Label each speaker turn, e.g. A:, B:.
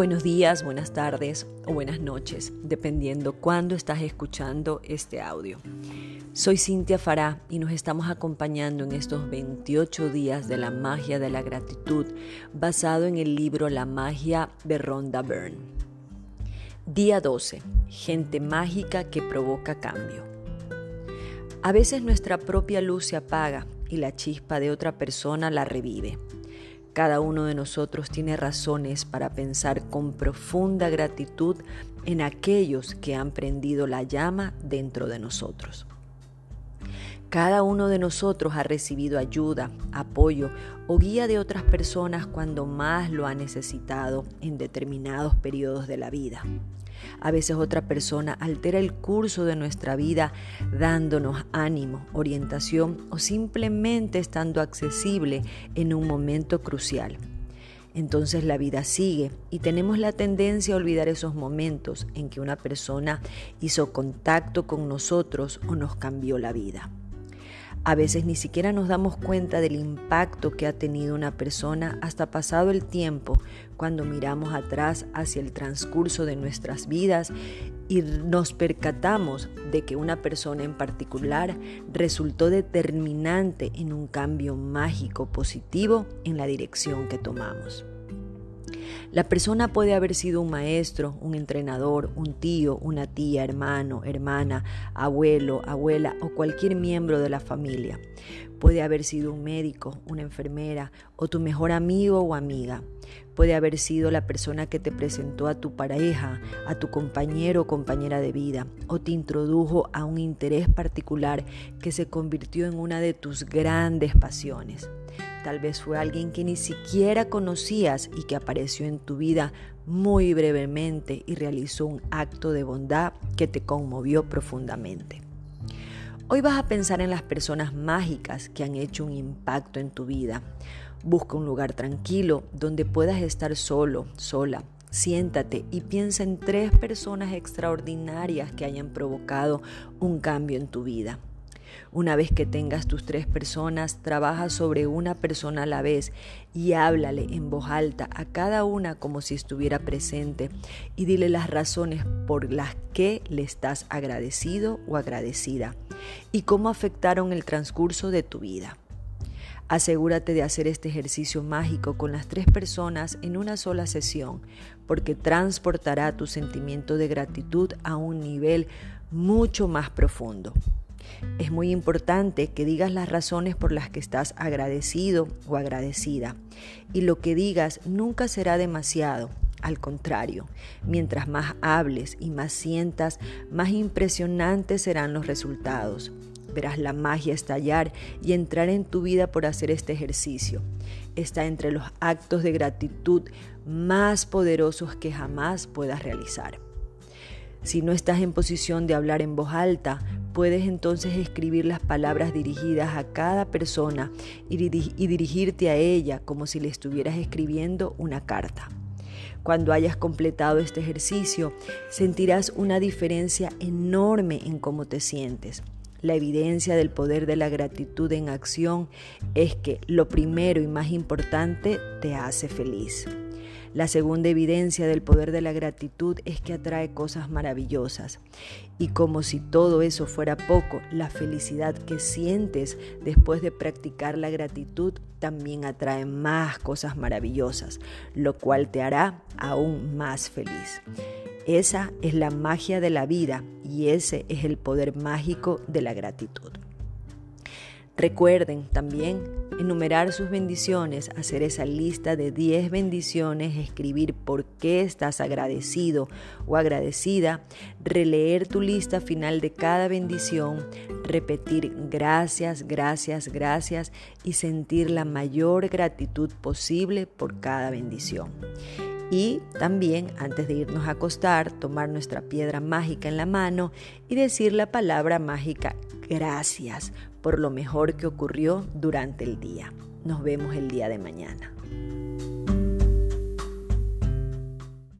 A: Buenos días, buenas tardes o buenas noches, dependiendo cuándo estás escuchando este audio. Soy Cintia Fará y nos estamos acompañando en estos 28 días de la magia de la gratitud basado en el libro La magia de Rhonda Byrne. Día 12. Gente mágica que provoca cambio. A veces nuestra propia luz se apaga y la chispa de otra persona la revive. Cada uno de nosotros tiene razones para pensar con profunda gratitud en aquellos que han prendido la llama dentro de nosotros. Cada uno de nosotros ha recibido ayuda, apoyo o guía de otras personas cuando más lo ha necesitado en determinados periodos de la vida. A veces otra persona altera el curso de nuestra vida dándonos ánimo, orientación o simplemente estando accesible en un momento crucial. Entonces la vida sigue y tenemos la tendencia a olvidar esos momentos en que una persona hizo contacto con nosotros o nos cambió la vida. A veces ni siquiera nos damos cuenta del impacto que ha tenido una persona hasta pasado el tiempo cuando miramos atrás hacia el transcurso de nuestras vidas y nos percatamos de que una persona en particular resultó determinante en un cambio mágico positivo en la dirección que tomamos. La persona puede haber sido un maestro, un entrenador, un tío, una tía, hermano, hermana, abuelo, abuela o cualquier miembro de la familia. Puede haber sido un médico, una enfermera o tu mejor amigo o amiga. Puede haber sido la persona que te presentó a tu pareja, a tu compañero o compañera de vida, o te introdujo a un interés particular que se convirtió en una de tus grandes pasiones. Tal vez fue alguien que ni siquiera conocías y que apareció en tu vida muy brevemente y realizó un acto de bondad que te conmovió profundamente. Hoy vas a pensar en las personas mágicas que han hecho un impacto en tu vida. Busca un lugar tranquilo donde puedas estar solo, sola. Siéntate y piensa en tres personas extraordinarias que hayan provocado un cambio en tu vida. Una vez que tengas tus tres personas, trabaja sobre una persona a la vez y háblale en voz alta a cada una como si estuviera presente y dile las razones por las que le estás agradecido o agradecida y cómo afectaron el transcurso de tu vida. Asegúrate de hacer este ejercicio mágico con las tres personas en una sola sesión, porque transportará tu sentimiento de gratitud a un nivel mucho más profundo. Es muy importante que digas las razones por las que estás agradecido o agradecida. Y lo que digas nunca será demasiado. Al contrario, mientras más hables y más sientas, más impresionantes serán los resultados. Verás la magia estallar y entrar en tu vida por hacer este ejercicio. Está entre los actos de gratitud más poderosos que jamás puedas realizar. Si no estás en posición de hablar en voz alta, puedes entonces escribir las palabras dirigidas a cada persona y, dirigirte a ella como si le estuvieras escribiendo una carta. Cuando hayas completado este ejercicio, sentirás una diferencia enorme en cómo te sientes. La evidencia del poder de la gratitud en acción es que lo primero y más importante te hace feliz. La segunda evidencia del poder de la gratitud es que atrae cosas maravillosas. Y como si todo eso fuera poco, la felicidad que sientes después de practicar la gratitud también atrae más cosas maravillosas, lo cual te hará aún más feliz. Esa es la magia de la vida y ese es el poder mágico de la gratitud. Recuerden también enumerar sus bendiciones, hacer esa lista de 10 bendiciones, escribir por qué estás agradecido o agradecida, releer tu lista final de cada bendición, repetir gracias, gracias, gracias y sentir la mayor gratitud posible por cada bendición. Y también, antes de irnos a acostar, tomar nuestra piedra mágica en la mano y decir la palabra mágica gracias por lo mejor que ocurrió durante el día. Nos vemos el día de mañana.